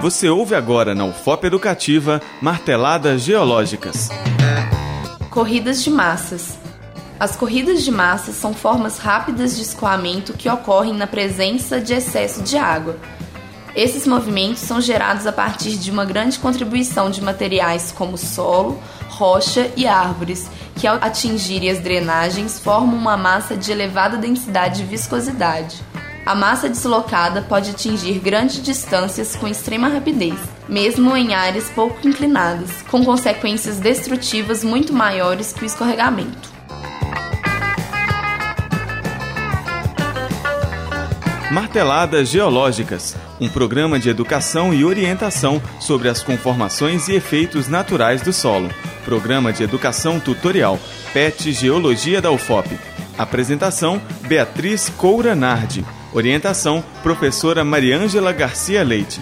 Você ouve agora na UFOP Educativa Marteladas Geológicas. Corridas de massas. As corridas de massas são formas rápidas de escoamento que ocorrem na presença de excesso de água. Esses movimentos são gerados a partir de uma grande contribuição de materiais como solo, rocha e árvores, que ao atingirem as drenagens formam uma massa de elevada densidade e viscosidade. A massa deslocada pode atingir grandes distâncias com extrema rapidez, mesmo em áreas pouco inclinadas, com consequências destrutivas muito maiores que o escorregamento. Marteladas Geológicas, um programa de educação e orientação sobre as conformações e efeitos naturais do solo. Programa de Educação Tutorial, PET Geologia da UFOP. Apresentação: Beatriz Coura Nardi. Orientação: Professora Mariângela Garcia Leite.